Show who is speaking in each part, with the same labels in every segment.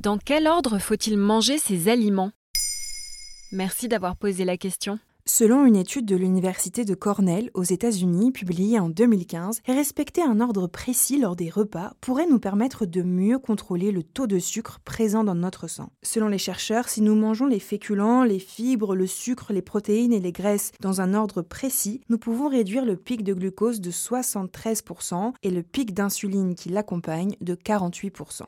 Speaker 1: Dans quel ordre faut-il manger ces aliments? Merci d'avoir posé la question.
Speaker 2: Selon une étude de l'Université de Cornell aux États-Unis publiée en 2015, respecter un ordre précis lors des repas pourrait nous permettre de mieux contrôler le taux de sucre présent dans notre sang. Selon les chercheurs, si nous mangeons les féculents, les fibres, le sucre, les protéines et les graisses dans un ordre précis, nous pouvons réduire le pic de glucose de 73% et le pic d'insuline qui l'accompagne de 48%.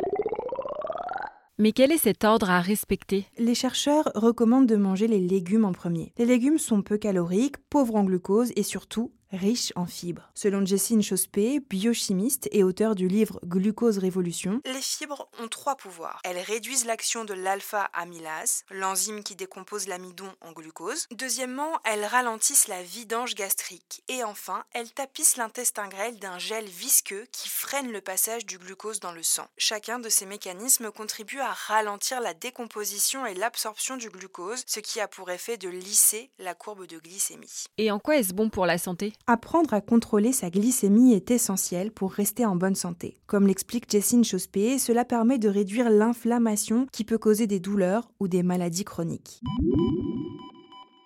Speaker 1: Mais quel est cet ordre à respecter?
Speaker 2: Les chercheurs recommandent de manger les légumes en premier. Les légumes sont peu caloriques, pauvres en glucose et surtout riche en fibres. Selon Jessine Chospé, biochimiste et auteur du livre Glucose Révolution, les fibres ont trois pouvoirs. Elles réduisent l'action de l'alpha-amylase, l'enzyme qui décompose l'amidon en glucose. Deuxièmement, elles ralentissent la vidange gastrique. Et enfin, elles tapissent l'intestin grêle d'un gel visqueux qui freine le passage du glucose dans le sang. Chacun de ces mécanismes contribue à ralentir la décomposition et l'absorption du glucose, ce qui a pour effet de lisser la courbe de glycémie.
Speaker 1: Et en quoi est-ce bon pour la santé?
Speaker 2: Apprendre à contrôler sa glycémie est essentiel pour rester en bonne santé. Comme l'explique Jessine Chospé, cela permet de réduire l'inflammation qui peut causer des douleurs ou des maladies chroniques.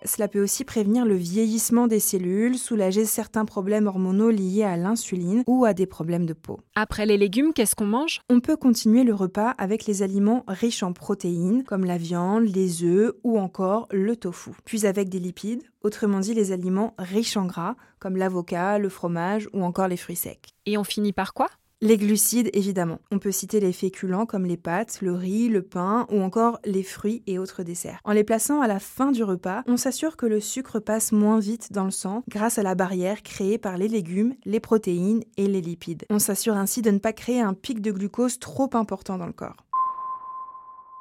Speaker 2: Cela peut aussi prévenir le vieillissement des cellules, soulager certains problèmes hormonaux liés à l'insuline ou à des problèmes de peau.
Speaker 1: Après les légumes, qu'est-ce qu'on mange?
Speaker 2: On peut continuer le repas avec les aliments riches en protéines, comme la viande, les œufs ou encore le tofu. Puis avec des lipides, autrement dit les aliments riches en gras, comme l'avocat, le fromage ou encore les fruits secs.
Speaker 1: Et on finit par quoi?
Speaker 2: Les glucides, évidemment. On peut citer les féculents comme les pâtes, le riz, le pain ou encore les fruits et autres desserts. En les plaçant à la fin du repas, on s'assure que le sucre passe moins vite dans le sang grâce à la barrière créée par les légumes, les protéines et les lipides. On s'assure ainsi de ne pas créer un pic de glucose trop important dans le corps.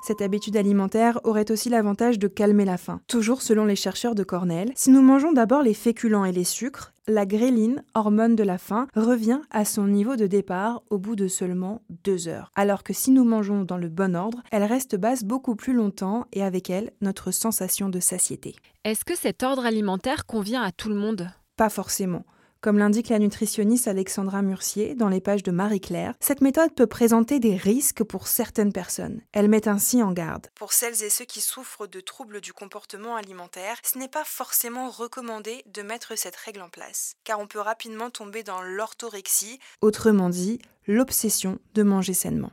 Speaker 2: Cette habitude alimentaire aurait aussi l'avantage de calmer la faim. Toujours selon les chercheurs de Cornell, si nous mangeons d'abord les féculents et les sucres, la gréline, hormone de la faim, revient à son niveau de départ au bout de seulement deux heures. Alors que si nous mangeons dans le bon ordre, elle reste basse beaucoup plus longtemps et avec elle notre sensation de satiété.
Speaker 1: Est-ce que cet ordre alimentaire convient à tout le monde?
Speaker 2: Pas forcément. Comme l'indique la nutritionniste Alexandra Murcier dans les pages de Marie-Claire, cette méthode peut présenter des risques pour certaines personnes. Elle met ainsi en garde. Pour celles et ceux qui souffrent de troubles du comportement alimentaire, ce n'est pas forcément recommandé de mettre cette règle en place, car on peut rapidement tomber dans l'orthorexie, autrement dit, l'obsession de manger sainement.